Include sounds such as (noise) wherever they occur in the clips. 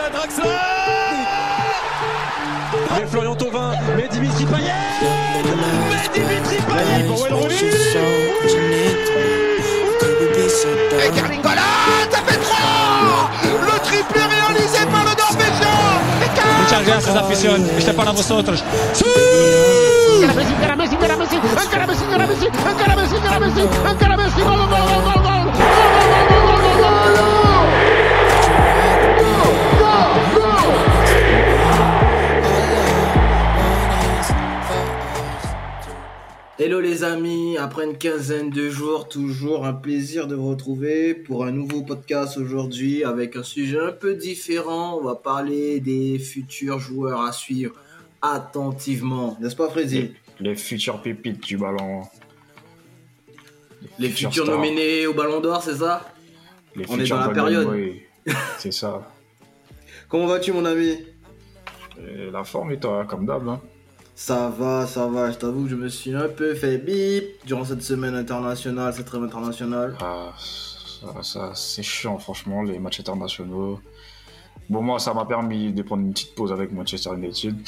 Putain, Draxler Mais Florian Thauvin, mais Dimitri Payet Mais Dimitri Payet pour Wayne Et Carlingola, ça fait 3 Le triplé réalisé par le Norvégien. Muchas gracias, afición. Este es para vosotros. Messi, encara Messi, encara Messi, encara Messi, encara Messi, encara Messi, encara Messi, encara Messi, gol, gol, gol, gol, gol, gol, gol, Hello les amis, après une quinzaine de jours, toujours un plaisir de vous retrouver pour un nouveau podcast aujourd'hui avec un sujet un peu différent. On va parler des futurs joueurs à suivre attentivement, n'est-ce pas Freddy Les futurs pépites du ballon. Les futurs nominés au Ballon d'Or, c'est ça? Les On est dans la période. Boy. C'est ça. (laughs) Comment vas-tu mon ami? Et la forme est toi, comme d'hab. hein. Ça va, ça va, je t'avoue que je me suis un peu fait bip durant cette semaine internationale, cette trêve internationale. Ah, ça, ça, c'est chiant, franchement, les matchs internationaux. Bon, moi, ça m'a permis de prendre une petite pause avec Manchester United. (laughs)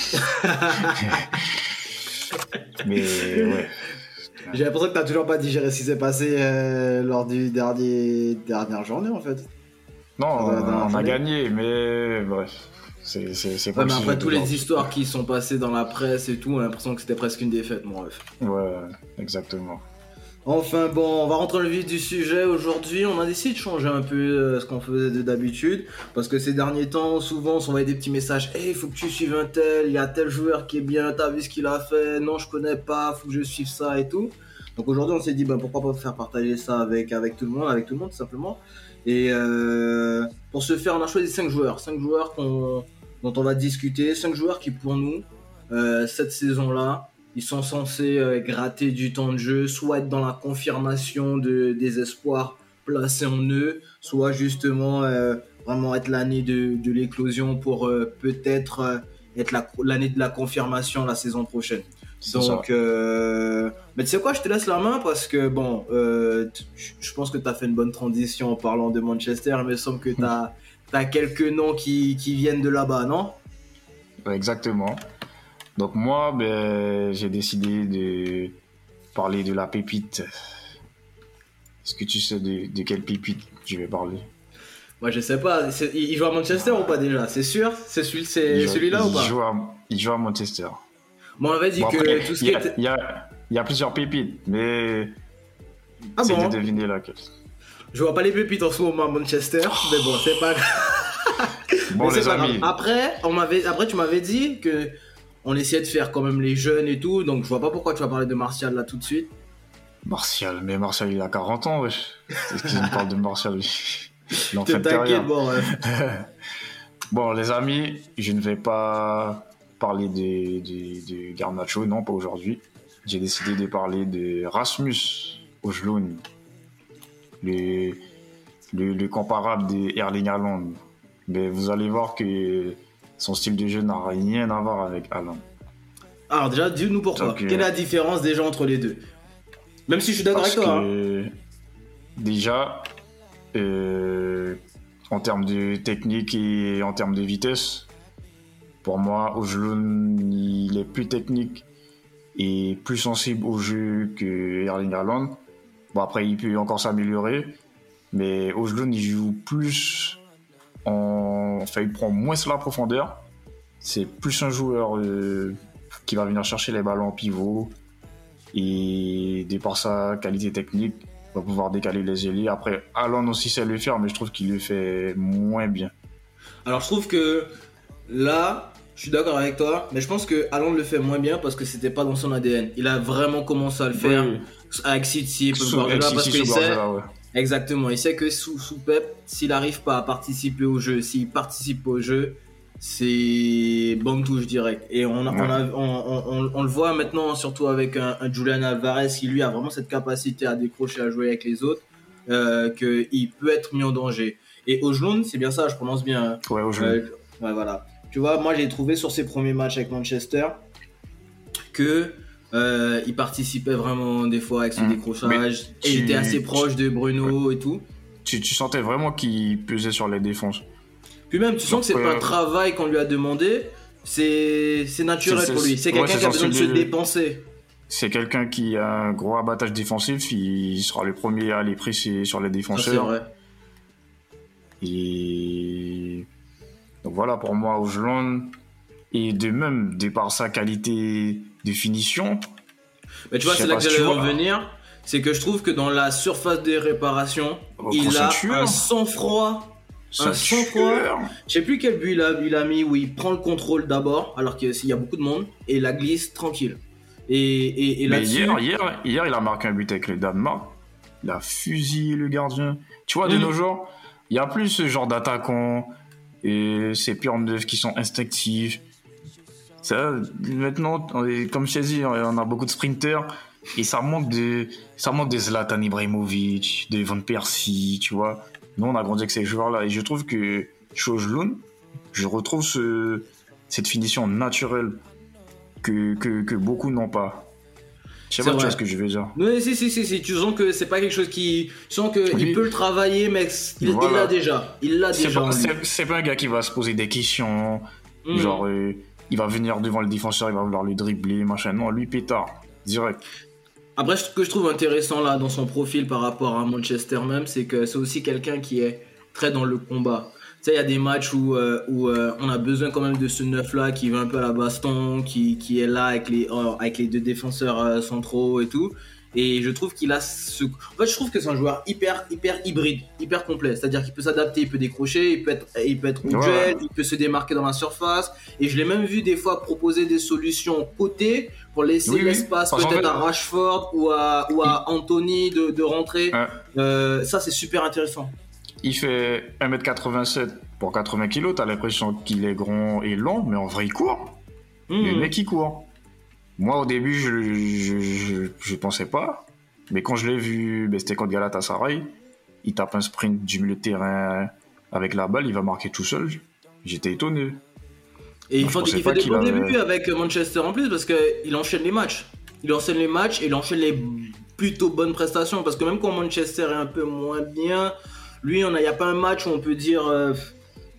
Mais ouais. J'ai l'impression que t'as toujours pas digéré ce qui s'est passé euh, lors du dernier dernière journée en fait. Non, on a gagné, mais bref. C'est c'est- c'est pas Ouais, le mais sujet après tous les histoires qui sont passées dans la presse et tout, on a l'impression que c'était presque une défaite, mon ref. Ouais, exactement. Enfin bon, on va rentrer dans le vif du sujet. Aujourd'hui, on a décidé de changer un peu euh, ce qu'on faisait de d'habitude. Parce que ces derniers temps, souvent, on s'envoyait des petits messages. Hey, faut que tu suives un tel, il y a tel joueur qui est bien, t'as vu ce qu'il a fait, non, je connais pas, faut que je suive ça et tout. Donc aujourd'hui, on s'est dit, bah, pourquoi pas faire partager ça avec, avec tout le monde, avec tout le monde, tout simplement. Et euh, pour ce faire, on a choisi 5 joueurs. 5 joueurs dont on va discuter. 5 joueurs qui, pour nous, euh, cette saison-là, ils sont censés euh, gratter du temps de jeu, soit être dans la confirmation de, des espoirs placés en eux, soit justement vraiment être l'année de, l'éclosion pour peut-être être la- l'année de la confirmation la saison prochaine. Donc, euh, mais tu sais quoi, je te laisse la main parce que bon, euh, je pense que tu as fait une bonne transition en parlant de Manchester. Il me semble que tu as, (laughs) quelques noms qui, qui viennent de là-bas, non? Exactement. Donc moi, ben, j'ai décidé de parler de la pépite. Est-ce que tu sais de, de quelle pépite je vais parler? Moi, je sais pas. Il joue à Manchester ou pas déjà? C'est sûr? C'est celui, celui-là ou il pas? joue, à, il joue à Manchester. Bon, on avait dit Bon, que tout ce il qui y, a, était. il y a- il y a plusieurs pépites, mais Ah c'est bon de deviner laquelle. Je vois pas les pépites en ce moment à Manchester, mais bon, c'est pas grave. (laughs) Bon, Mais les pas grave. amis, Après, on m'avait, après, tu m'avais dit que on essayait de faire quand même les jeunes et tout, donc je vois pas pourquoi tu vas parler de Martial là tout de suite. Martial, mais Martial, il a 40 ans, wesh. Qu'est-ce qu'il me parle de Martial (laughs) Il en fait bon, ouais. (laughs) Bon, les amis, je ne vais pas parler de, de, de Garnacho, non, pas aujourd'hui. J'ai décidé de parler de Rasmus Ojlund, le, le, le comparable de Erling Haaland. Mais vous allez voir que son style de jeu n'a rien à voir avec Haaland. Alors déjà, dis-nous pourquoi. Donc, euh, Quelle est la différence déjà entre les deux? Même si je suis d'accord avec toi. hein. déjà, euh, en termes de technique et en termes de vitesse, pour moi, Ojlund, il est plus technique et plus sensible au jeu que Erling Haaland. Bon, après, il peut encore s'améliorer, mais Ojlund, il joue plus en... Enfin, il prend moins la profondeur. C'est plus un joueur euh, qui va venir chercher les ballons en pivot, et de par sa qualité technique, va pouvoir décaler les ailiers. Après, Haaland aussi sait le faire, mais je trouve qu'il le fait moins bien. Alors je trouve que là, je suis d'accord avec toi, mais je pense que Haaland le fait moins bien parce que c'était pas dans son ADN. Il a vraiment commencé à le faire Oui. avec City, Sous- Guardiola, avec parce qu'il sait, ouais. exactement, il sait que sous, sous Pep, s'il n'arrive pas à participer au jeu, s'il participe au jeu, c'est bonne touche direct. Et on, a- on, a- on, on- on- on le voit maintenant, surtout avec un, un Julian Alvarez qui lui a vraiment cette capacité à décrocher, à jouer avec les autres, euh, qu'il peut être mis en danger. Et Ojlund, c'est bien ça, je prononce bien. hein. Ouais, jeu. Euh, ouais, voilà. Tu vois, moi j'ai trouvé sur ses premiers matchs avec Manchester que euh, il participait vraiment des fois avec son Mm. décrochage. Et il était assez proche de Bruno et tout. tu, tu sentais vraiment qu'il pesait sur les défenses. Puis même, tu sens que c'est Donc, pas euh, un travail qu'on lui a demandé, c'est naturel pour lui. C'est quelqu'un qui a besoin de se dépenser. C'est quelqu'un qui a un gros abattage défensif, il sera le premier à aller presser sur les Ça, c'est défenseurs. vrai. Et donc voilà pour moi Ojlund. Et de même, de par sa qualité de finition, Mais tu vois, c'est là que j'allais revenir. C'est que je trouve que dans la surface des réparations, Oh, il a un sang-froid. Un sang-froid. Je sais plus quel but il a, il a mis où il prend le contrôle d'abord, alors qu'il y a beaucoup de monde, et la glisse tranquille. Et, et, et Mais hier, hier, hier, il a marqué un but avec le Danemark. Il a fusillé le gardien. Tu vois, de Mm. nos jours, il n'y a plus ce genre d'attaquants et ces purs neufs qui sont instinctifs. Ça, maintenant, comme je t'ai dit, on a beaucoup de sprinters et ça manque de, ça manque de Zlatan Ibrahimovic, de Van Persie, tu vois. Nous, on a grandi avec ces joueurs-là et je trouve que Chojloun, je retrouve ce, cette finition naturelle que, que beaucoup n'ont pas. Je sais C'est pas, tu vois ce que je veux dire. Oui, si, si, si, si, tu sens que c'est pas quelque chose qui. Tu sens qu'il Oui. peut le travailler, mais il Voilà. l'a déjà. Il l'a déjà. pas, c'est- pas un gars qui va se poser des questions, Mhm. genre euh, il va venir devant le défenseur, il va vouloir le dribbler, machin. Non, lui pétard, direct. Après, ce que je trouve intéressant là dans son profil par rapport à Manchester même, c'est que c'est aussi quelqu'un qui est très dans le combat. Tu sais, il y a des matchs où, euh, où euh, on a besoin quand même de ce neuf là qui va un peu à la baston, qui, qui est là avec les, euh, avec les deux défenseurs euh, centraux et tout. Et je trouve qu'il a ce. En fait, je trouve que c'est un joueur hyper, hyper hybride, hyper complet. C'est-à-dire qu'il peut s'adapter, il peut décrocher, il peut être, il peut être au Ouais. il peut se démarquer dans la surface. Et je l'ai même vu des fois proposer des solutions côté pour laisser Oui, l'espace peut-être fait- à Rashford ou à, ou à Anthony de, de rentrer. Ouais. Ça, c'est super intéressant. Il fait 1m87 pour 80 kg, t'as l'impression qu'il est grand et long, mais en vrai il court. Hmm. Le mec il court. Moi au début je, je, je, je pensais pas, mais quand je l'ai vu, ben, c'était contre Galatasaray, il tape un sprint du milieu de terrain avec la balle, il va marquer tout seul. J'étais étonné. Et il pensais il fait des bons avait- débuts avec Manchester en plus parce qu'il enchaîne les matchs. Il enchaîne les matchs et il enchaîne les plutôt bonnes prestations parce que même quand Manchester est un peu moins bien, lui, il n'y a pas un match où on peut dire euh,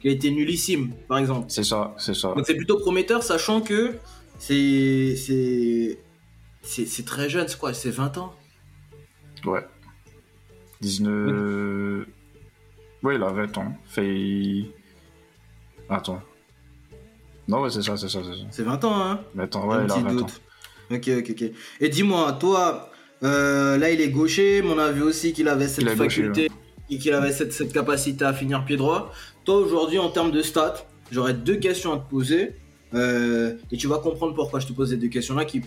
qu'il a été nullissime, par exemple. C'est ça, c'est ça. Donc c'est plutôt prometteur, sachant que c'est c'est c'est c'est très jeune, c'est quoi C'est 20 ans? Ouais. 19. Ouais, il a 20 ans. Fait. Attends. Non, ouais, c'est ça, c'est ça, c'est ça. C'est 20 ans, hein? 20 ans, Un ouais, il a petit 20 ans. Ok, ok, ok. Et dis-moi, toi, euh, là il est gaucher, mais on a vu aussi qu'il avait cette gaucher, faculté et qu'il avait cette, cette capacité à finir pied droit. Toi aujourd'hui, en termes de stats, j'aurais deux questions à te poser. euh, et tu vas comprendre pourquoi je te pose ces deux questions-là qui,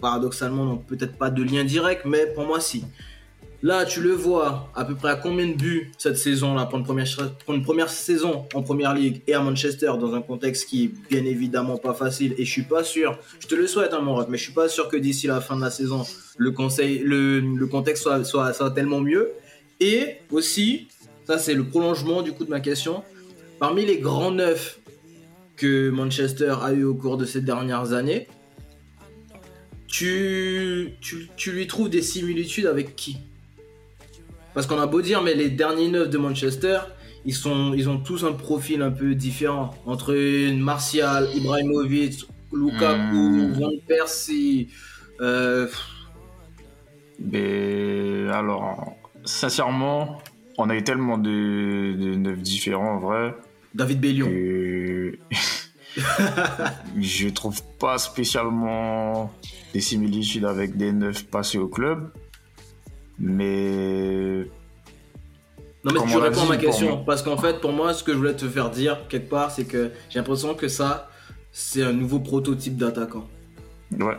paradoxalement, n'ont peut-être pas de lien direct, mais pour moi, si. Là, tu le vois à peu près à combien de buts cette saison-là pour pour une première saison en première ligue et à Manchester dans un contexte qui est bien évidemment pas facile. Et je suis pas sûr, je te le souhaite, hein, mon ref, mais je suis pas sûr que d'ici la fin de la saison, le, conseil, le, le contexte soit, soit, soit tellement mieux. Et aussi, ça c'est le prolongement du coup de ma question, parmi les grands neufs que Manchester a eu au cours de ces dernières années, tu, tu, tu lui trouves des similitudes avec qui? Parce qu'on a beau dire, mais les derniers neufs de Manchester, ils, sont, ils ont tous un profil un peu différent. Entre Martial, Ibrahimovic, Lukaku, Hmm. Van Persie. euh, Mais alors, sincèrement, on a eu tellement de, de neufs différents en vrai David Bellion. que (laughs) je trouve pas spécialement des similitudes avec des neufs passés au club. Mais Non mais Comme tu réponds à ma question parce qu'en fait pour moi ce que je voulais te faire dire quelque part c'est que j'ai l'impression que ça c'est un nouveau prototype d'attaquant. Ouais.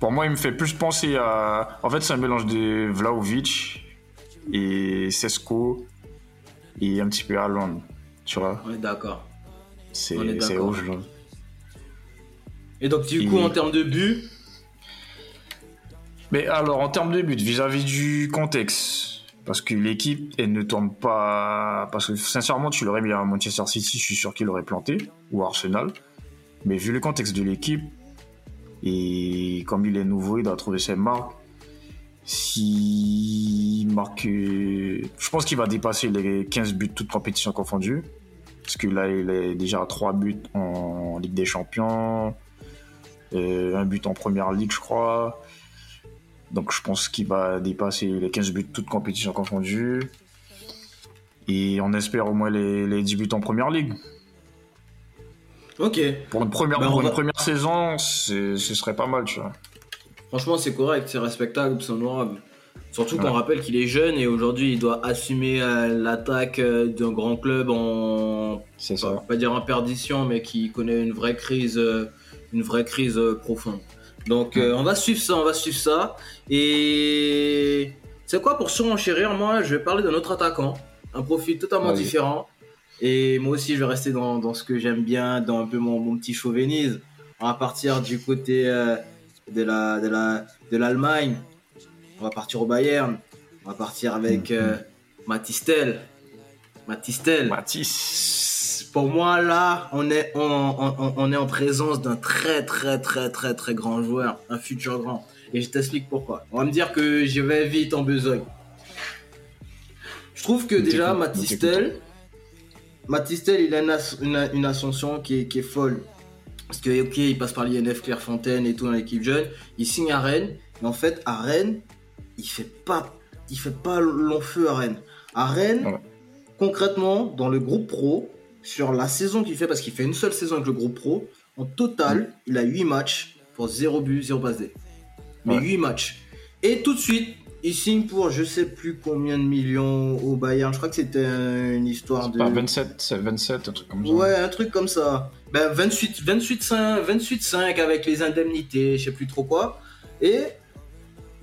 Pour moi, il me fait plus penser à. En fait, c'est un mélange de Vlaovic et Sesko et un petit peu Haaland. Tu vois On est d'accord. C'est rouge. là. Et donc du Et- coup en termes de but, Mais alors, en termes de but, vis-à-vis du contexte, parce que l'équipe, elle ne tourne pas. Parce que sincèrement, tu l'aurais mis à Manchester City, je suis sûr qu'il aurait planté, ou à Arsenal. Mais vu le contexte de l'équipe, et comme il est nouveau, il doit trouver ses marques. Euh, Je pense qu'il va dépasser les 15 buts, toutes compétitions confondues. Parce que là, il est déjà à 3 buts en Ligue des Champions, et un but en Première Ligue, je crois. Donc je pense qu'il va dépasser les 15 buts toutes compétitions confondues. Et on espère au moins les, les 10 buts en Première Ligue. Ok. Pour une première, pour on une va- première saison, ce serait pas mal, tu vois. Franchement, c'est correct, c'est respectable, c'est honorable. Surtout qu'on Ouais. rappelle qu'il est jeune et aujourd'hui il doit assumer euh, l'attaque euh, d'un grand club en C'est pas, ça. pas dire en perdition, mais qui connaît une vraie crise, euh, une vraie crise profonde. Donc euh, on va suivre ça, on va suivre ça. Et c'est quoi pour surenchérir? Moi, je vais parler d'un autre attaquant, un profil totalement différent. Et moi aussi, je vais rester dans, dans ce que j'aime bien, dans un peu mon, mon petit chauvinisme. On va partir du côté euh, de la de la de l'Allemagne. On va partir au Bayern. On va partir avec Mhm. euh, Matistel. Matistel. Matisse. Pour moi, là, on est, on, on- on est en présence d'un très, très, très, très, très grand joueur, un futur grand. Et je t'explique pourquoi. On va me dire que je vais vite en besogne. Je trouve que déjà, Matistel, Matistel, il a une, as- une- une ascension qui est, qui est folle. Parce que, ok, il passe par l'INF Clairefontaine et tout dans l'équipe jeune. Il signe à Rennes. Mais en fait, à Rennes, il fait pas, il fait pas long feu à Rennes. À Rennes, Ouais. concrètement, dans le groupe pro, sur la saison qu'il fait, parce qu'il fait une seule saison avec le groupe pro, en total, il a 8 matchs pour 0 but, 0 passe D. Mais Ouais. 8 matchs. Et tout de suite, il signe pour je sais plus combien de millions au Bayern. Je crois que c'était une histoire de. Pas 27, c'est 27, un truc comme ça. Ouais, un truc comme ça. Ben 28, 28, 5, 28, 5 avec les indemnités, je sais plus trop quoi. Et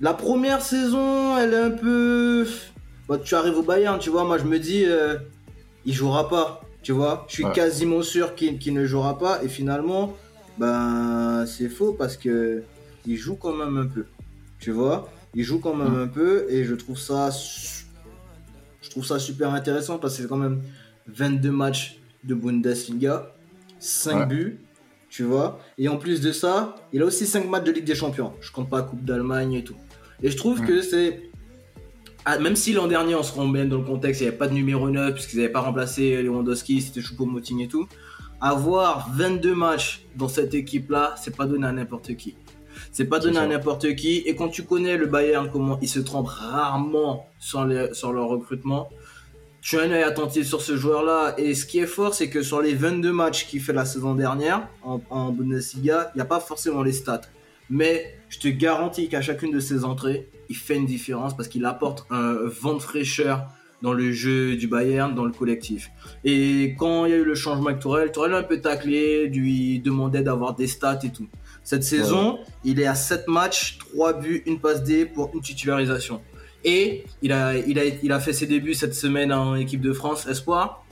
la première saison, elle est un peu. Bon, tu arrives au Bayern, tu vois, moi je me dis, euh, il jouera pas, tu vois. Je suis Ouais. quasiment sûr qu'il qu'il ne jouera pas. Et finalement, ben c'est faux parce que il joue quand même un peu, tu vois. Il joue quand même un peu et je trouve ça, su- je trouve ça super intéressant parce que c'est quand même 22 matchs de Bundesliga, 5 Ouais. buts, tu vois. Et en plus de ça, il a aussi 5 matchs de Ligue des Champions. Je compte pas Coupe d'Allemagne et tout. Et je trouve Ouais. que c'est. Ah, même si l'an dernier, on se rend bien dans le contexte, il n'y avait pas de numéro 9, puisqu'ils n'avaient pas remplacé Lewandowski, c'était Choupo-Moting et tout. Avoir 22 matchs dans cette équipe-là, c'est pas donné à n'importe qui. C'est pas donné à n'importe qui. Et quand tu connais le Bayern, comment ils se trompent rarement sur, les- sur leur recrutement, tu as un œil attentif sur ce joueur-là. Et ce qui est fort, c'est que sur les 22 matchs qu'il fait la saison dernière en, en Bundesliga, il n'y a pas forcément les stats. Mais je te garantis qu'à chacune de ses entrées, il fait une différence parce qu'il apporte un vent de fraîcheur dans le jeu du Bayern, dans le collectif. Et quand il y a eu le changement avec Tourelle, Tourelle a un peu taclé, lui demandait d'avoir des stats et tout. Cette saison, il est à 7 matchs, 3 buts, une passe D pour une titularisation. Et il a, il, a, il a fait ses débuts cette semaine en équipe de France Espoir.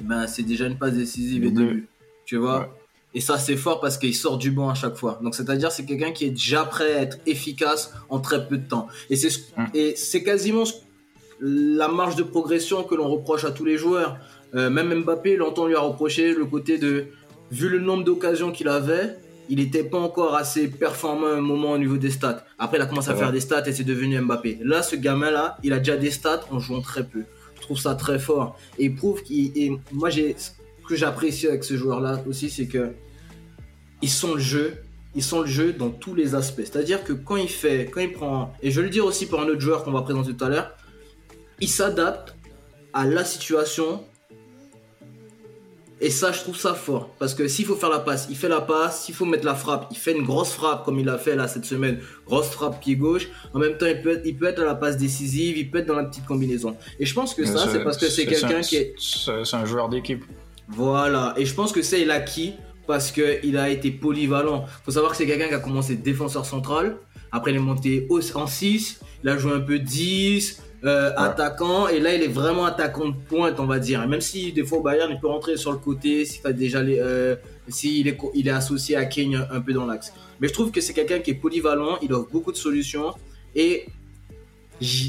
Eh Ben, c'est déjà une passe décisive et deux buts. Tu vois Ouais. Et ça, c'est fort parce qu'il sort du banc à chaque fois. Donc, c'est-à-dire, c'est quelqu'un qui est déjà prêt à être efficace en très peu de temps. Et c'est ce- Mm. et c'est quasiment la marge de progression que l'on reproche à tous les joueurs. Euh, même Mbappé, l'entend lui a reproché le côté de, vu le nombre d'occasions qu'il avait, il n'était pas encore assez performant à un moment au niveau des stats. Après, il a commencé à faire des stats et c'est devenu Mbappé. Là, ce gamin-là, il a déjà des stats en jouant très peu. Je trouve ça très fort. Et il prouve qu'il. Et moi, j'ai, ce que j'apprécie avec ce joueur-là aussi, c'est que ils sont le jeu. Ils sont le jeu dans tous les aspects. C'est-à-dire que quand il fait, quand il prend, et je vais le dire aussi pour un autre joueur qu'on va présenter tout à l'heure, il s'adapte à la situation. Et ça, je trouve ça fort. Parce que s'il faut faire la passe, il fait la passe. S'il faut mettre la frappe, il fait une grosse frappe comme il a fait là cette semaine. Grosse frappe pied gauche. En même temps, il peut être, il peut être à la passe décisive, il peut être dans la petite combinaison. Et je pense que ça, c'est parce que c'est quelqu'un un- qui est. C'est un joueur d'équipe. Voilà, et je pense que c'est l'acquis parce qu'il a été polyvalent. faut savoir que c'est quelqu'un qui a commencé défenseur central, après il est monté en 6, il a joué un peu 10, euh, attaquant, et là il est vraiment attaquant de pointe, on va dire. Et même si des fois au Bayern il peut rentrer sur le côté, s'il fait déjà les, euh, s'il est, co- il est associé à Kane un, peu dans l'axe. Mais je trouve que c'est quelqu'un qui est polyvalent, il offre beaucoup de solutions, et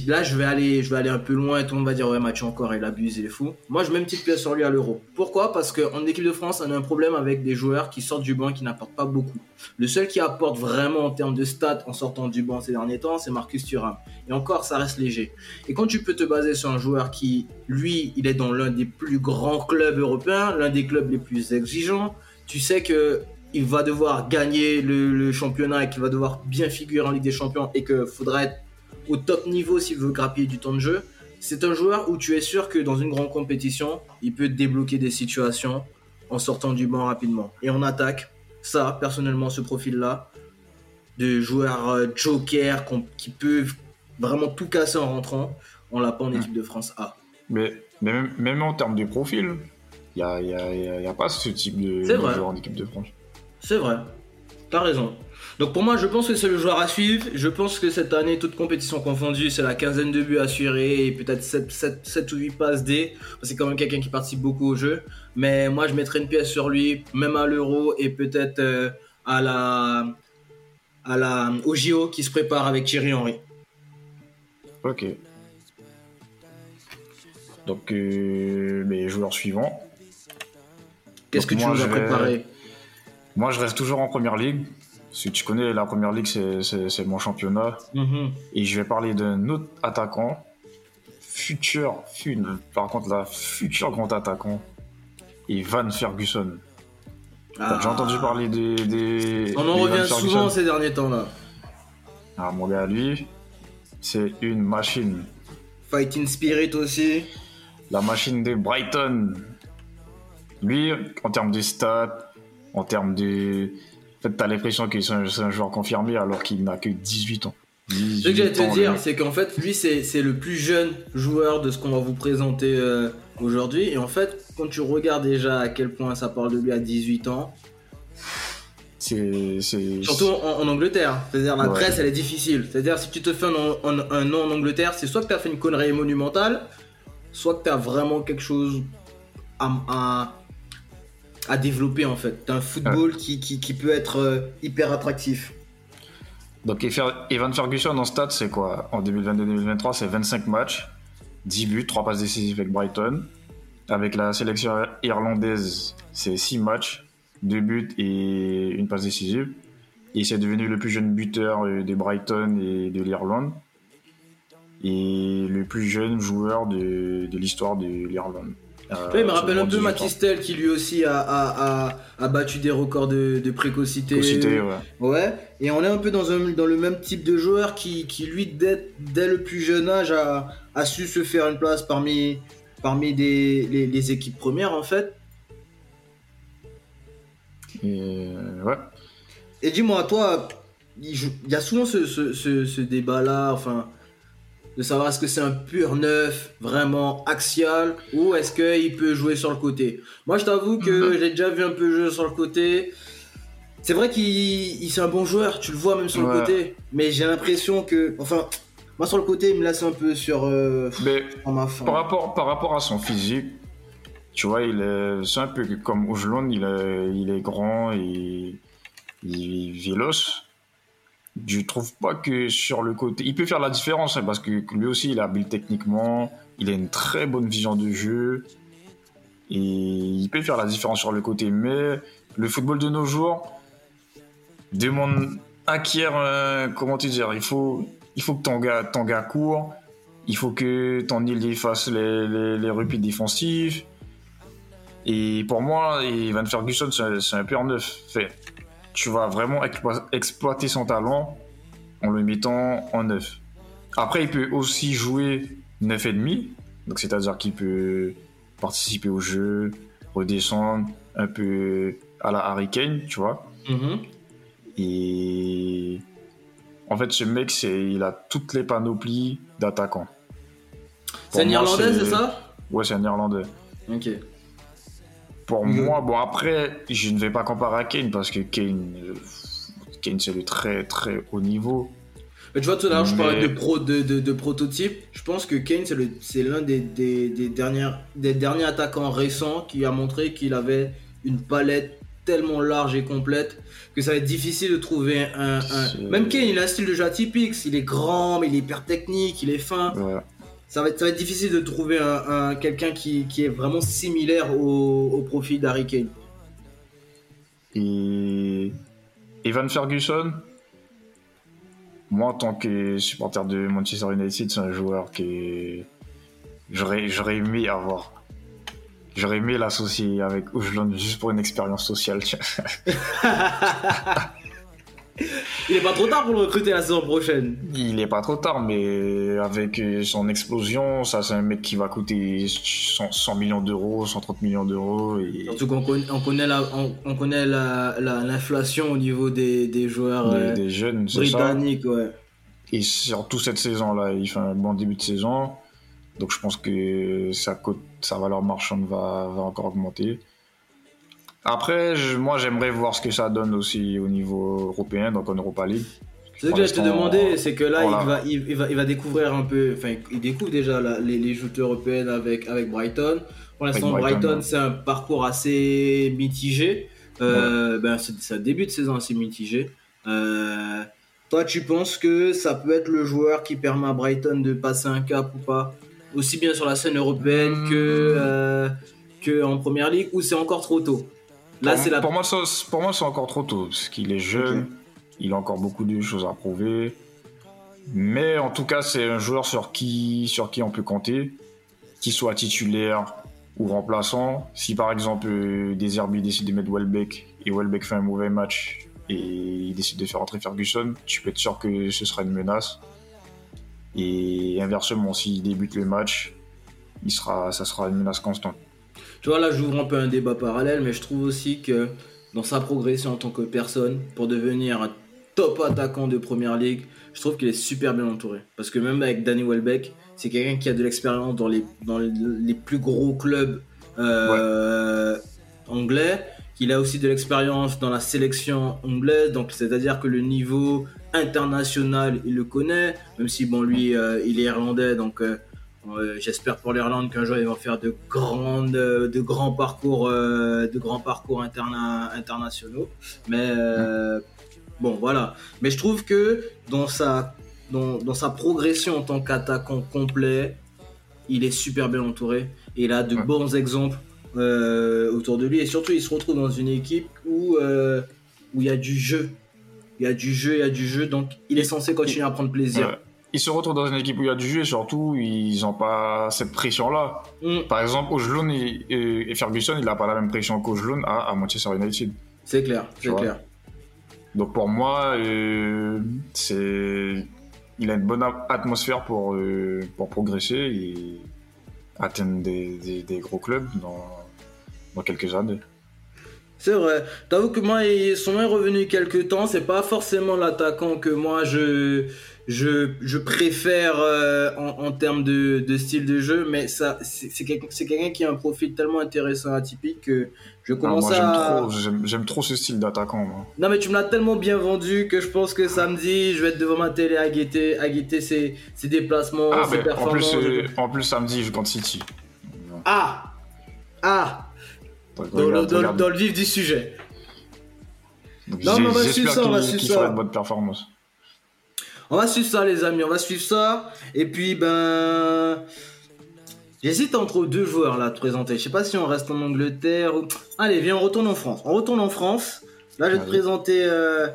Là, je vais aller, je vais aller un peu loin et tout le monde va dire ouais, Mathieu encore, il abuse, il est fou. Moi, je mets une petite pièce sur lui à l'euro. Pourquoi? Parce qu'en équipe de France, on a un problème avec des joueurs qui sortent du banc et qui n'apportent pas beaucoup. Le seul qui apporte vraiment en termes de stats en sortant du banc ces derniers temps, c'est Marcus Thuram. Et encore, ça reste léger. Et quand tu peux te baser sur un joueur qui, lui, il est dans l'un des plus grands clubs européens, l'un des clubs les plus exigeants, tu sais que il va devoir gagner le, le championnat et qu'il va devoir bien figurer en Ligue des Champions et qu'il faudra être au top niveau s'il veut grappiller du temps de jeu. C'est un joueur où tu es sûr que dans une grande compétition, il peut débloquer des situations en sortant du banc rapidement. Et on attaque, ça, personnellement, ce profil-là, de joueur euh, joker qui peut vraiment tout casser en rentrant, on l'a pas en équipe de France A. Mais, mais même, même en termes de profil, il n'y a, y a- y pas ce type de, de joueur en équipe de France. C'est vrai. T'as raison. Donc pour moi, je pense que c'est le joueur à suivre. Je pense que cette année, toute compétition confondue, c'est la quinzaine de buts assurés et peut-être 7, ou 8 passes D. C'est quand même quelqu'un qui participe beaucoup au jeu. Mais moi, je mettrais une pièce sur lui, même à l'Euro et peut-être euh, à la, à la, au JO qui se prépare avec Thierry Henry. Ok. Donc, euh, les joueurs suivants. Qu'est-ce que tu nous as préparé Moi, je reste toujours en première ligue. Si tu connais la première ligue, c'est- mon championnat. Mhm. Et je vais parler d'un autre attaquant, futur, fu- par contre, là, futur grand attaquant, Evan Ferguson. T'as déjà Ah. entendu parler des. des On en revient souvent ces derniers temps-là. Ah, mon gars, lui, c'est une machine. Fighting Spirit aussi. La machine de Brighton. Lui, en termes de stats, en termes de. En fait, t'as l'impression que c'est un, joueur confirmé alors qu'il n'a que 18 ans. Ce que j'allais 18 ans, te dire, c'est qu'en fait, lui, c'est le plus jeune joueur de ce qu'on va vous présenter euh, aujourd'hui. Et en fait, quand tu regardes déjà à quel point ça parle de lui à 18 ans, C'est. surtout en, en Angleterre, c'est-à-dire la Ouais. presse, elle est difficile. C'est-à-dire, si tu te fais un, un- un nom en Angleterre, c'est soit que tu as fait une connerie monumentale, soit que tu as vraiment quelque chose à, à, à développer en fait. Un football qui, qui, qui peut être euh, hyper attractif. Donc Evan Ferguson en stats, c'est quoi? En 2022-2023, c'est 25 matchs, 10 buts, 3 passes décisives avec Brighton. Avec la sélection irlandaise, c'est 6 matchs, 2 buts et une passe décisive. Et c'est devenu le plus jeune buteur euh, de Brighton et de l'Irlande. Et le plus jeune joueur de, de l'histoire de l'Irlande. Euh, il me rappelle un peu 18 ans. Matistel qui lui aussi a, a, a, a battu des records de, de précocité. Précocité, ouais. Ouais, et on est un peu dans, un, dans le même type de joueur qui, qui lui, dès, dès le plus jeune âge, a, a su se faire une place parmi, parmi des, les, les équipes premières, en fait. Et, euh, ouais. Et dis-moi, toi, il y a souvent ce, ce, ce, ce débat-là, enfin, de savoir est-ce que c'est un pur neuf, vraiment axial, ou est-ce qu'il peut jouer sur le côté. Moi, je t'avoue que j'ai déjà vu un peu jouer sur le côté. C'est vrai qu'il il- c'est un bon joueur, tu le vois même sur le côté, mais j'ai l'impression que, enfin, moi sur le côté, il me laisse un peu sur, euh, Mais ma fin. Par rapport, par rapport à son physique, tu vois, il est, c'est un peu comme Ojlund, il est, il est grand et il est véloce. Je trouve pas que sur le côté, il peut faire la différence hein, parce que lui aussi il est habile techniquement, il a une très bonne vision de jeu et il peut faire la différence sur le côté. Mais le football de nos jours demande, acquiert, euh, comment tu dire, il faut, il faut que ton gars, ton gars court, il faut que ton île fasse les, les, les défensifs. Et pour moi, Evan Ferguson, c'est un- un pur neuf. Fait, tu vas vraiment explo- exploiter son talent en le mettant en neuf. Après, il peut aussi jouer neuf et demi, donc c'est-à-dire qu'il peut participer au jeu, redescendre un peu à la Harry Kane, tu vois. Mhm. Et en fait, ce mec, il a toutes les panoplies d'attaquants. C'est un Irlandais, c'est ça? Ouais, c'est un Irlandais. Ok. Pour Mhm. moi, bon après, je ne vais pas comparer à Kane parce que Kane, euh, Kane c'est le très très haut niveau. Mais tu vois, tout à l'heure, je parlais de, pro, de, de, de prototype. Je pense que Kane, c'est le- c'est l'un des, des, des, dernières, des derniers attaquants récents qui a montré qu'il avait une palette tellement large et complète que ça va être difficile de trouver un. Même Kane, il a un style de jeu atypique. Il est grand, mais il est hyper technique, il est fin. Ouais. Ça va être, ça va être difficile de trouver un, un- quelqu'un qui, qui est vraiment similaire au, au profil d'Harry Kane. Et Evan Ferguson, moi en tant que supporter de Manchester United, c'est un joueur que j'aurais j'aurais aimé avoir. J'aurais aimé l'associer avec Ojlund juste pour une expérience sociale. (laughs) (laughs) Il est pas trop tard pour le recruter la saison prochaine. Il est pas trop tard, mais avec euh, son explosion, ça c'est un mec qui va coûter 100, 100 millions d'euros, 130 millions d'euros. Et... Surtout qu'on connaît, on connaît la, on, on connaît la, la- l'inflation au niveau des, des joueurs Des, euh, des jeunes, c'est ça. britanniques, ouais. Et surtout cette saison-là, il fait un bon début de saison. Donc je pense que sa, cote, sa valeur marchande va, va encore augmenter. Après, je- moi j'aimerais voir ce que ça donne aussi au niveau européen, donc en Europa League. C'est ce que je te demandais, c'est que là, Voilà. il, va, il, il va, il va découvrir un peu, enfin, il découvre déjà la- les, les joutes européennes avec, avec Brighton. Pour l'instant, Brighton, Brighton, ouais. c'est un parcours assez mitigé. Euh, ben, c'est un début de saison assez mitigé. Euh, toi, tu penses que ça peut être le joueur qui permet à Brighton de passer un cap ou pas? Aussi bien sur la scène européenne Hmm. que, euh, que en première ligue, ou c'est encore trop tôt? Là, pour, c'est la. pour moi, ça- pour moi, c'est encore trop tôt, parce qu'il est jeune, il a encore beaucoup de choses à prouver. Mais en tout cas, c'est un joueur sur qui, sur qui on peut compter, qu'il soit titulaire ou remplaçant. Si par exemple euh, des Herbie décident de mettre Welbeck et Welbeck fait un mauvais match et il décide de faire entrer Ferguson, tu peux être sûr que ce sera une menace. Et inversement, s'il débute le match, il sera, ça sera une menace constante. Tu vois, là, j'ouvre un peu un débat parallèle, mais je trouve aussi que dans sa progression en tant que personne, pour devenir un top attaquant de première ligue, je trouve qu'il est super bien entouré. Parce que même avec Danny Welbeck, c'est quelqu'un qui a de l'expérience dans les, dans les plus gros clubs euh, anglais, qu'il a aussi de l'expérience dans la sélection anglaise, donc c'est-à-dire que le niveau international, il le connaît, même si, bon, lui, euh, il est irlandais, donc. euh, euh, J'espère pour l'Irlande qu'un jour ils vont faire de grandes, de grands parcours, euh, de grands parcours interna- internationaux. Mais euh, bon, voilà. Mais je trouve que dans sa, dans, dans sa progression en tant qu'attaquant complet, il est super bien entouré et il a de Ouais. bons exemples euh, autour de lui. Et surtout, il se retrouve dans une équipe où où il y a du jeu, il y a du jeu, il y a du jeu. Donc, il est censé continuer à prendre plaisir. Ouais. Ils se retrouvent dans une équipe où il y a du jeu et surtout, ils n'ont pas cette pression-là. Mm, Par exemple, Ojlund et, et- Ferguson, il n'a pas la même pression qu'Ojlund a à Manchester United. c'est clair, c'est clair. Donc pour moi, euh, c'est, il a une bonne atmosphère pour, euh, pour progresser et atteindre des, des- des gros clubs dans, dans quelques années. C'est vrai. T'avoue que moi, il- son nom est revenu quelques temps. C'est pas forcément l'attaquant que moi je je, je préfère euh, en, en termes de, de style de jeu, mais ça c'est quelqu'un qui a un profil tellement intéressant, atypique que je commence moi, j'aime à. j'aime, trop ce style d'attaquant. moi. Non mais tu me l'as tellement bien vendu que je pense que samedi je vais être devant ma télé à guetter, à guetter ses, ses déplacements, Ah, ses ben, en, plus, performances. euh, en plus, samedi, je contre City. Ah ah dans, le- regarde, dans le- regarde. dans le vif du sujet. Donc, Non, j'ai- mais on va j'espère suivre ça, on va qu'il, suivre qu'il ça. fera une bonne performance. On va suivre ça, les amis, on va suivre ça. Et puis, ben. J'hésite entre deux joueurs là à te présenter. Je sais pas si on reste en Angleterre ou. Allez, viens, on retourne en France. On retourne en France. Là, je vais te Allez. présenter. euh,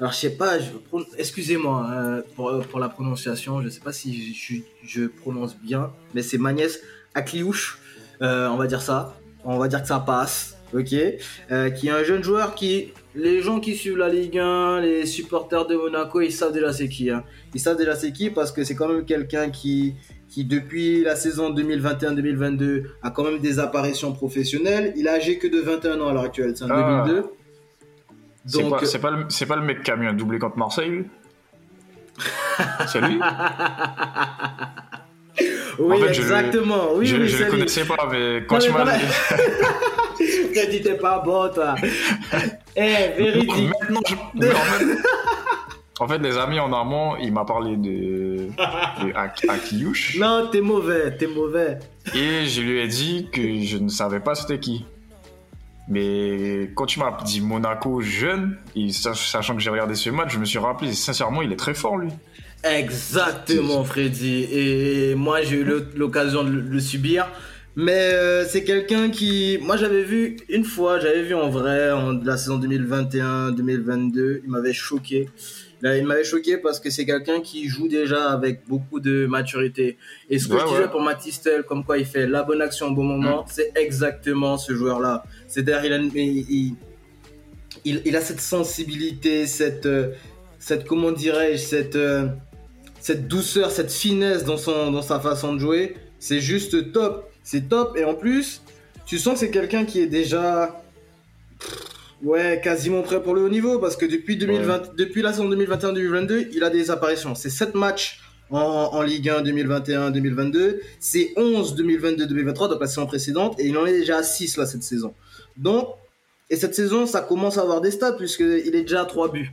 Alors, je sais pas, je... excusez-moi euh, pour, pour la prononciation. Je sais pas si je, je- je prononce bien, mais c'est Magnès Akliouche. Euh, on va dire ça. On va dire que ça passe. Ok? Euh, qui est un jeune joueur qui. Les gens qui suivent la Ligue 1, les supporters de Monaco, ils savent déjà c'est qui. hein. Ils savent déjà c'est qui parce que c'est quand même quelqu'un qui, qui, depuis la saison 2021-2022, a quand même des apparitions professionnelles. Il a âgé que de 21 ans à l'heure actuelle, c'est en Ah. 2002. C'est Donc, pas, c'est pas, le, c'est pas le mec qui a mis un doublé contre Marseille lui (laughs) C'est lui oui, en fait, je- exactement. Oui, Je, oui, je le lui. connaissais pas, mais quand Non, tu m'as dit. T'as dit t'es pas bon, toi. (laughs) Eh, véridique. Maintenant, je... mais en, fait... (laughs) en fait, les amis en amont, il m'a parlé de, de (laughs) Ak- Akiyush. Non, t'es mauvais, t'es mauvais. Et je lui ai dit que je ne savais pas c'était qui. Mais quand tu m'as dit Monaco jeune, et sachant que j'ai regardé ce match, je me suis rappelé, sincèrement, il est très fort, lui. Exactement, Freddy. Et moi, j'ai eu l'occasion de le subir. Mais euh, c'est quelqu'un qui, moi j'avais vu une fois, j'avais vu en vrai en la saison 2021-2022, il m'avait choqué. il m'avait choqué parce que c'est quelqu'un qui joue déjà avec beaucoup de maturité. Et ce que je disais pour Matistel, comme quoi il fait la bonne action au bon moment, mm. c'est exactement ce joueur-là. C'est-à-dire il, il, il, a cette sensibilité, cette, euh, cette comment dirais-je, cette, euh, cette douceur, cette finesse dans, son, dans sa façon de jouer. C'est juste top c'est top. Et en plus, tu sens que c'est quelqu'un qui est déjà ouais, quasiment prêt pour le haut niveau parce que depuis, 2020, depuis la saison 2021-2022, il a des apparitions. C'est 7 matchs en, Ligue 1 2021-2022, c'est 11 2022-2023, donc la saison précédente, et il en est déjà à 6 là cette saison. Donc, et cette saison, ça commence à avoir des stats puisqu'il est déjà à 3 buts.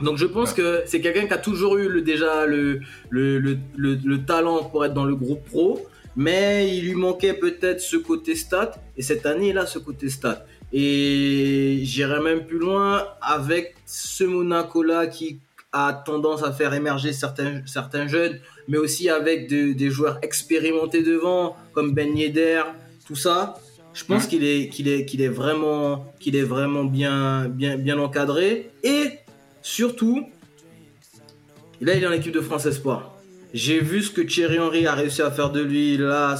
Donc je pense que c'est quelqu'un qui a toujours eu le, déjà le, le, le, le, talent pour être dans le groupe pro mais il lui manquait peut-être ce côté stat, et cette année, il a ce côté stat. Et j'irai même plus loin avec ce Monaco-là qui a tendance à faire émerger certains, certains jeunes, mais aussi avec des joueurs expérimentés devant, comme Ben Yedder, tout ça. Je pense qu'il est, qu'il est, qu'il est vraiment, qu'il est vraiment bien, bien, bien encadré. Et surtout, là, il est en équipe de France Espoir. J'ai vu ce que Thierry Henry a réussi à faire de lui là,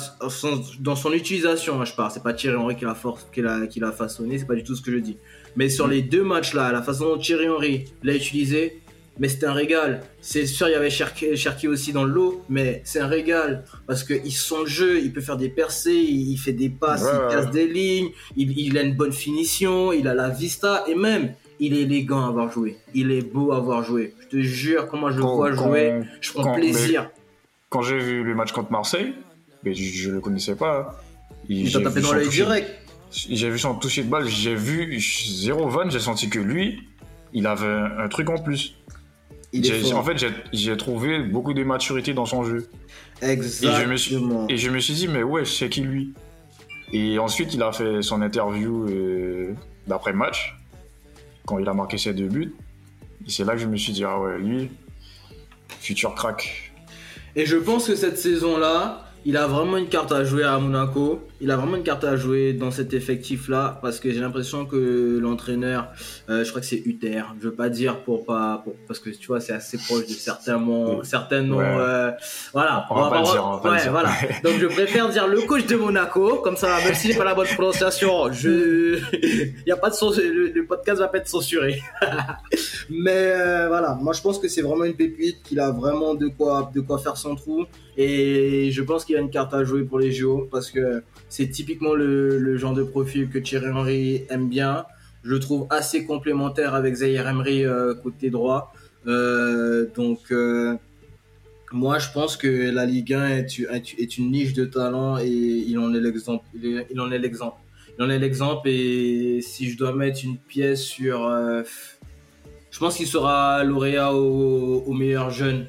dans son utilisation, hein, je parle. C'est pas Thierry Henry qui l'a qui l'a, qui l'a façonné, c'est pas du tout ce que je dis. Mais sur les deux matchs là, la façon dont Thierry Henry l'a utilisé, mais c'était un régal. C'est sûr, il y avait Cherki, aussi dans le lot, mais c'est un régal parce qu'il sent le jeu, il peut faire des percées, il fait des passes, il casse des lignes, il, il, a une bonne finition, il a la vista et même il est élégant à avoir joué. Il est beau à avoir joué. Je te jure, comment je le vois jouer, je prends plaisir. Quand j'ai vu le match contre Marseille, mais je, ne le connaissais pas. Il t'a tapé dans l'œil direct. J'ai vu son toucher de balle, j'ai vu zéro van, j'ai senti que lui, il avait un, truc en plus. en fait, j'ai trouvé beaucoup de maturité dans son jeu. Exactement. Et je me suis, et je me suis dit, mais ouais, c'est qui lui? Et ensuite, il a fait son interview euh, d'après match quand il a marqué ses deux buts. Et c'est là que je me suis dit, ah ouais, lui, futur crack. Et je pense que cette saison-là, il a vraiment une carte à jouer à Monaco. Il a vraiment une carte à jouer dans cet effectif-là parce que j'ai l'impression que l'entraîneur, euh, je crois que c'est Uther. Je veux pas dire pour pas, pour, parce que tu vois, c'est assez proche de certains noms, certains noms. Euh, voilà. On, va, pas dire. On va ouais, voilà. (laughs) Donc je préfère dire le coach de Monaco, comme ça, même si j'ai pas la bonne prononciation, je, (laughs) il y a pas de le, podcast va pas être censuré. (laughs) Mais euh, voilà, moi je pense que c'est vraiment une pépite, qu'il a vraiment de quoi, de quoi faire son trou. Et je pense qu'il a une carte à jouer pour les JO parce que c'est typiquement le, genre de profil que Thierry Henry aime bien. Je le trouve assez complémentaire avec Zaire Emery euh, côté droit. Euh, donc euh, moi je pense que la Ligue 1 est, une niche de talent et il en est l'exemple. Il, en est l'exemple. Et si je dois mettre une pièce sur, je pense qu'il sera lauréat au, au meilleur jeune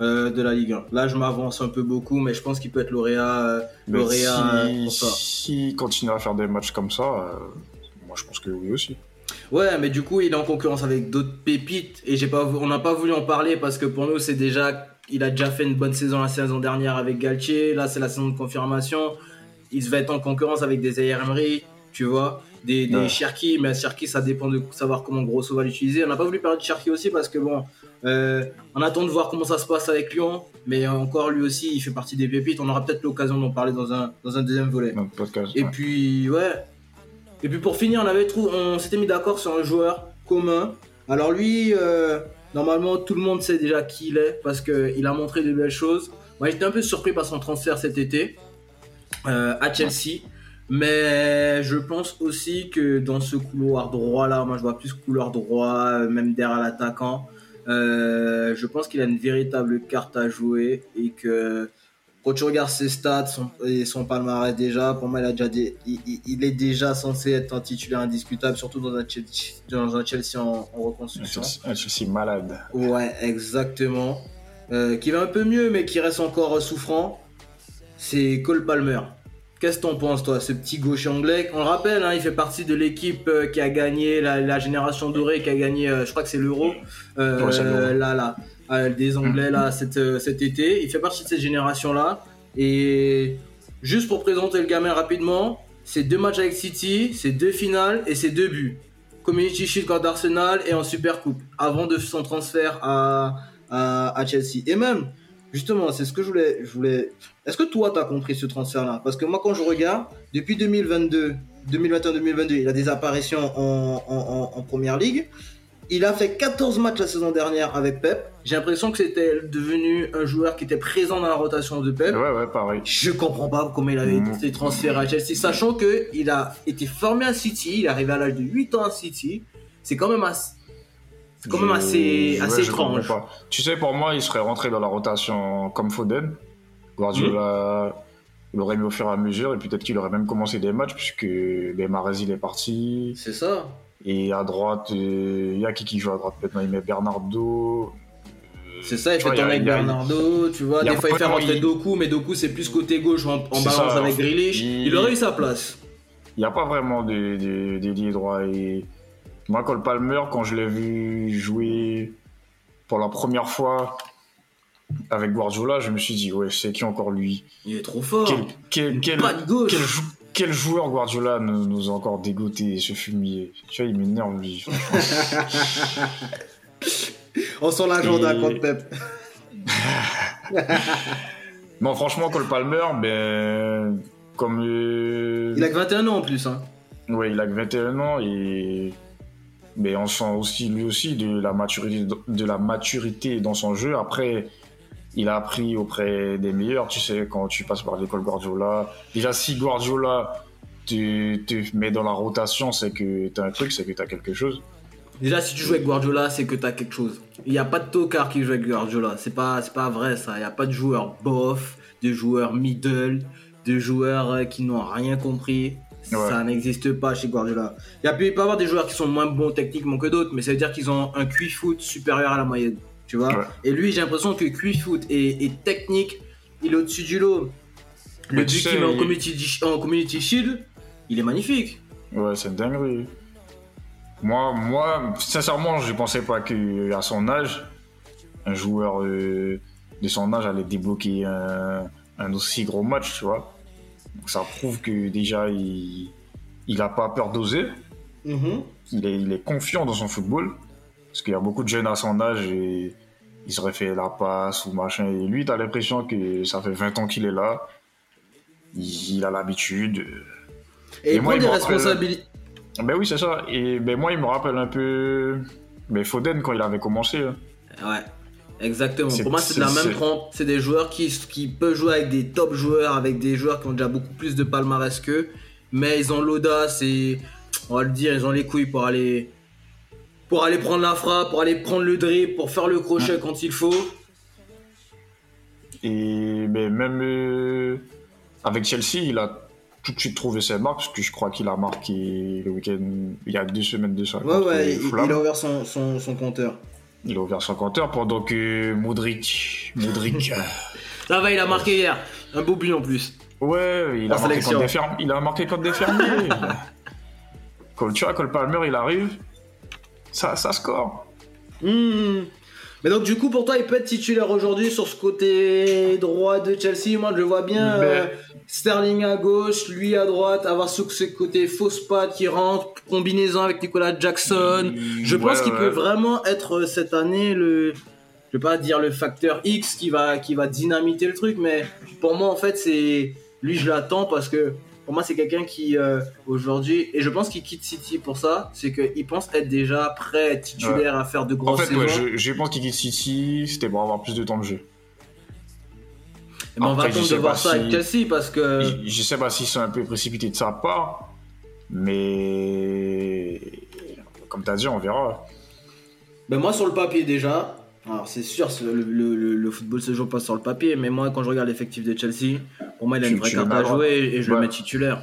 euh, de la Ligue 1. Là, je m'avance un peu beaucoup, mais je pense qu'il peut être lauréat, euh, lauréat si, ça. S'il continue à faire des matchs comme ça, euh, moi je pense que oui aussi. Ouais, mais du coup, il est en concurrence avec d'autres pépites et j'ai pas, on n'a pas voulu en parler parce que pour nous, c'est déjà, il a déjà fait une bonne saison la saison dernière avec Galtier. Là, c'est la saison de confirmation. Il va être en concurrence avec des Emery, tu vois des, des Cherki, mais Cherki, ça dépend de savoir comment Grosso va l'utiliser. On n'a pas voulu parler de Cherki aussi parce que bon, euh, on attend de voir comment ça se passe avec Lyon, mais encore lui aussi, il fait partie des pépites. On aura peut-être l'occasion d'en parler dans un, dans un deuxième volet. Et puis, ouais. Et puis pour finir, on avait trouvé, on s'était mis d'accord sur un joueur commun. Alors lui, euh, normalement, tout le monde sait déjà qui il est parce qu'il a montré de belles choses. Moi, j'étais un peu surpris par son transfert cet été euh, à Chelsea. Mais je pense aussi que dans ce couloir droit là, moi je vois plus couloir droit, même derrière l'attaquant. Euh, je pense qu'il a une véritable carte à jouer et que quand tu regardes ses stats et son palmarès déjà, pour moi il, a déjà il, est déjà censé être un titulaire indiscutable, surtout dans un Chelsea, dans un Chelsea en, reconstruction. Un Chelsea, malade. Ouais, exactement. Euh, qui va un peu mieux mais qui reste encore souffrant, c'est Cole Palmer. Qu'est-ce que t'en penses, toi, ce petit gaucher anglais? On le rappelle, hein, il fait partie de l'équipe euh, qui a gagné la, la génération dorée, qui a gagné, euh, je crois que c'est l'Euro, euh, Ouais, c'est l'Euro. là, là, euh, des Anglais là cet, cet été. Il fait partie de cette génération-là. Et juste pour présenter le gamin rapidement, c'est deux matchs avec City, c'est deux finales et c'est deux buts. Community Shield contre Arsenal et en Super Coupe, avant de son transfert à, à, à Chelsea. Et même, justement, c'est ce que je voulais, je voulais est-ce que toi, tu as compris ce transfert-là? Parce que moi, quand je regarde, depuis 2022, 2021-2022, il a des apparitions en, en, en- en première ligue. Il a fait 14 matchs la saison dernière avec Pep. J'ai l'impression que c'était devenu un joueur qui était présent dans la rotation de Pep. Ouais, ouais, pareil. Je comprends pas comment il avait Mhm. été transféré à Chelsea, sachant que il a été formé à City, il est arrivé à l'âge de 8 ans à City. C'est quand même assez, c'est quand même Je- assez, ouais, assez je comprends étrange. pas. Tu sais, pour moi, il serait rentré dans la rotation comme Foden. Guardiola, il aurait mis au fur et à mesure, et peut-être qu'il aurait même commencé des matchs, puisque ben, il est parti. C'est ça. Et à droite, euh, il y a qui qui joue à droite maintenant? Il met Bernardo. C'est ça, il Tu fait tourner avec Bernardo, tu vois. Des fois, il fait rentrer il- Doku, mais Doku, c'est plus côté gauche en, en balance ça. avec Grealish. Il- Il aurait eu sa place. Il n'y a pas vraiment de, de, d'ailier droit. Et moi, Cole Palmer, quand je l'ai vu jouer pour la première fois avec Guardiola, je me suis dit, ouais, c'est qui encore lui? Il est trop fort. quel, quel, joueur Guardiola nous, nous a encore dégoûté, ce fumier? Tu vois, il m'énerve, lui. (laughs) On sent l'agenda Et- contre Pep. (laughs) non, franchement, Cole Palmer, ben, comme. euh, Il a que 21 ans en plus. Hein. Ouais, il a que 21 ans et. Mais on sent aussi, lui aussi, de la maturité, de la maturité dans son jeu. Après, il a appris auprès des meilleurs. Tu sais, quand tu passes par l'école Guardiola. Déjà, si Guardiola te, te met dans la rotation, c'est que t'as un truc, c'est que t'as quelque chose. Déjà, si tu joues avec Guardiola, c'est que t'as quelque chose. Il n'y a pas de tocard qui joue avec Guardiola. C'est pas, c'est pas vrai ça. Il n'y a pas de joueurs bof, de joueurs middle, de joueurs euh, qui n'ont rien compris. Ouais. Ça n'existe pas chez Guardiola. Il y a peut y avoir des joueurs qui sont moins bons techniquement que d'autres, mais ça veut dire qu'ils ont un QI foot supérieur à la moyenne. Tu vois Ouais. Et lui, j'ai l'impression que QI foot et, et technique, il est au-dessus du lot. Le but qu'il met en community, en community Shield, il est magnifique. Ouais, c'est une dinguerie. Moi, moi, sincèrement, je pensais pas que à son âge, un joueur euh, de son âge allait débloquer un, un aussi gros match, tu vois. Donc, ça prouve que déjà, il, il a pas peur d'oser. Mhm. Il est, il est confiant dans son football. Parce qu'il y a beaucoup de jeunes à son âge et ils seraient fait la passe ou machin. Et lui, t'as l'impression que ça fait 20 ans qu'il est là. Il, il a l'habitude. Et, Et il moi, prend il des me rappelle- responsabilités. Ben oui, c'est ça. Et ben moi, il me rappelle un peu ben Foden quand il avait commencé. hein. Ouais, exactement. Pour moi, c'est de la même trempe. C'est des joueurs qui, qui peuvent jouer avec des top joueurs, avec des joueurs qui ont déjà beaucoup plus de palmarès qu'eux. Mais ils ont l'audace et, on va le dire, ils ont les couilles pour aller, pour aller prendre la frappe, pour aller prendre le dribble, pour faire le crochet quand il faut. Et ben même euh, avec Chelsea, il a tout de suite trouvé ses marques parce que je crois qu'il a marqué le week-end il y a deux semaines de ça. Ouais, ouais, il, a ouvert son, son, son compteur. Il a ouvert son compteur pendant que Modric, Modric, (laughs) euh, Ça va, il a marqué hier. Un beau but en plus. ouais, il a, marqué contre des fermiers. Il a marqué contre des fermiers. (laughs) quand tu vois, Cole Palmer, il arrive, ça, ça score. Hmm. Mais donc du coup pour toi il peut être titulaire aujourd'hui sur ce côté droit de Chelsea. Moi je le vois bien Mais- euh, Sterling à gauche, lui à droite, avoir ce, ce côté fausse patte qui rentre, combinaison avec Nicolas Jackson. Je Ouais, pense qu'il ouais. peut vraiment être euh, cette année le je vais pas dire le facteur X qui va qui va dynamiter le truc mais pour moi en fait c'est lui je l'attends parce que pour moi c'est quelqu'un qui euh, aujourd'hui et je pense qu'il quitte City pour ça, c'est qu'il pense être déjà prêt titulaire à faire de En grosses fait, ouais, saisons. je, je pense qu'il quitte City, c'était pour avoir plus de temps de jeu. Ben, on va attendre de voir ça si- avec Chelsea parce que Je, je sais pas s'ils sont un peu précipités de sa part, mais comme tu as dit, on verra. ben moi sur le papier déjà, alors c'est sûr le football se joue pas sur le papier, mais moi quand je regarde l'effectif de Chelsea, pour moi il a Tu- une vraie carte à jouer et je le mets titulaire.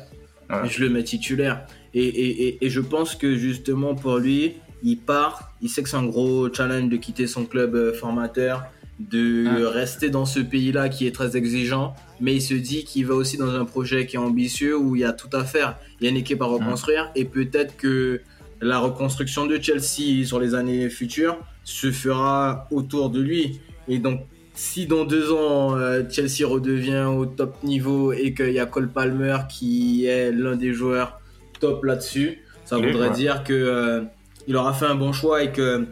Ouais. Je le mets titulaire. Et, et, et, et je pense que justement pour lui, il part, il sait que c'est un gros challenge de quitter son club euh, formateur, de rester dans ce pays-là qui est très exigeant. mais il se dit qu'il va aussi dans un projet qui est ambitieux où il y a tout à faire. Il y a une équipe à reconstruire et peut-être que la reconstruction de Chelsea sur les années futures se fera autour de lui. Et donc, si dans deux ans euh, Chelsea redevient au top niveau et qu'il y a Cole Palmer qui est l'un des joueurs top là-dessus, ça Oui, voudrait ouais. dire que euh, il aura fait un bon choix et que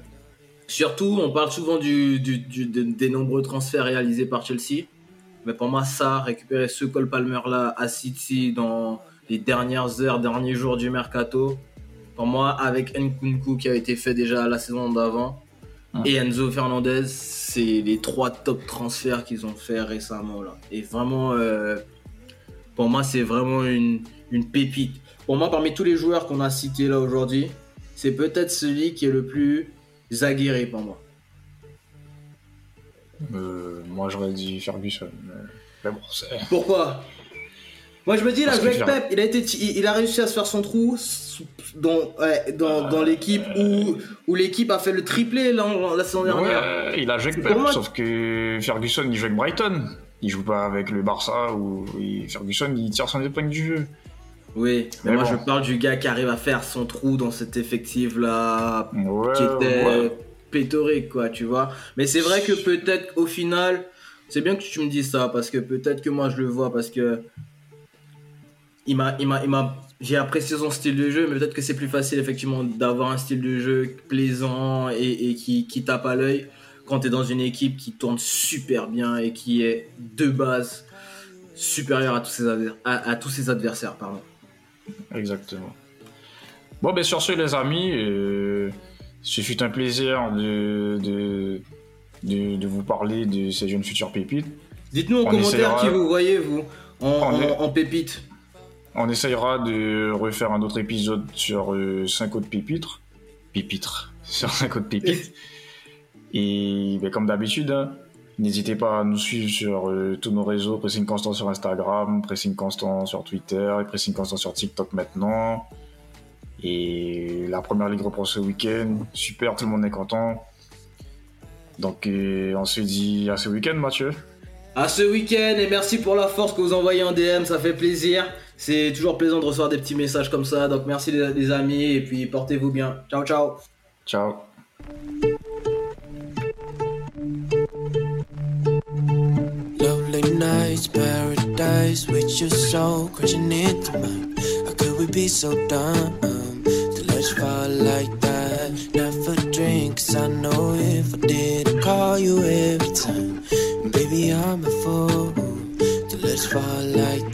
surtout on parle souvent du, du- du- de- des nombreux transferts réalisés par Chelsea. Mais pour moi, ça, récupérer ce Cole Palmer là à City dans les dernières heures, derniers jours du mercato, pour moi, avec Nkunku qui a été fait déjà la saison d'avant. Et Enzo Fernandez, c'est les trois top transferts qu'ils ont fait récemment là. Et vraiment, euh, pour moi, c'est vraiment une, une pépite. Pour moi, parmi tous les joueurs qu'on a cités là aujourd'hui, c'est peut-être celui qui est le plus aguerri pour moi. Euh, moi, j'aurais dit Ferguson. Mais, mais bon, c'est. Pourquoi? Moi je me dis, il a Parce joué que avec faire- Pep, il a, été, il il a réussi à se faire son trou dans, ouais, dans, dans l'équipe où, où l'équipe a fait le triplé la saison dernière. Ouais, il a joué avec Pour Pep, sauf que Ferguson, il joue avec Brighton. Il joue pas avec le Barça ou Ferguson, il tire son épingle du jeu. Oui, mais, Mais moi bon. je parle du gars qui arrive à faire son trou dans cet effectif là Ouais, qui était ouais. pétorique, quoi, tu vois. Mais c'est vrai que peut-être au final, c'est bien que tu me dises ça, parce que peut-être que moi je le vois, parce que il m'a, il m'a, il m'a, j'ai apprécié son style de jeu, mais peut-être que c'est plus facile effectivement d'avoir un style de jeu plaisant et, et qui, qui tape à l'œil quand tu es dans une équipe qui tourne super bien et qui est de base supérieure à tous ses, adver- à, à tous ses adversaires, pardon. Exactement. Bon, ben sur ce, les amis, euh, ce fut un plaisir de, de, de, de vous parler de ces jeunes futurs pépites. Dites-nous en On commentaire essaiera- qui vous voyez, vous, en, en- en pépite. On essayera de refaire un autre épisode sur 5 autres pépitres. Pépitres. (laughs) Sur 5 autres pépites. (laughs) Et ben, comme d'habitude, hein, n'hésitez pas à nous suivre sur euh, tous nos réseaux. Pressing Constant sur Instagram, Pressing Constant sur Twitter et Pressing Constant sur TikTok maintenant. Et la première ligue reprend ce week-end. Super, tout le monde est content. Donc euh, on se dit à ce week-end, Mathieu. À ce week-end et merci pour la force que vous envoyez en DM, ça fait plaisir. C'est toujours plaisant de recevoir des petits messages comme ça. Donc merci les, les amis et puis portez-vous bien. Ciao ciao. Ciao. Lovely nights, paradise with your soul crashing into mine. How could we be so dumb? To let you fall like that? Never drink, 'cause I know if I did, I'd call you every time. Baby, I'm a fool to let you fall like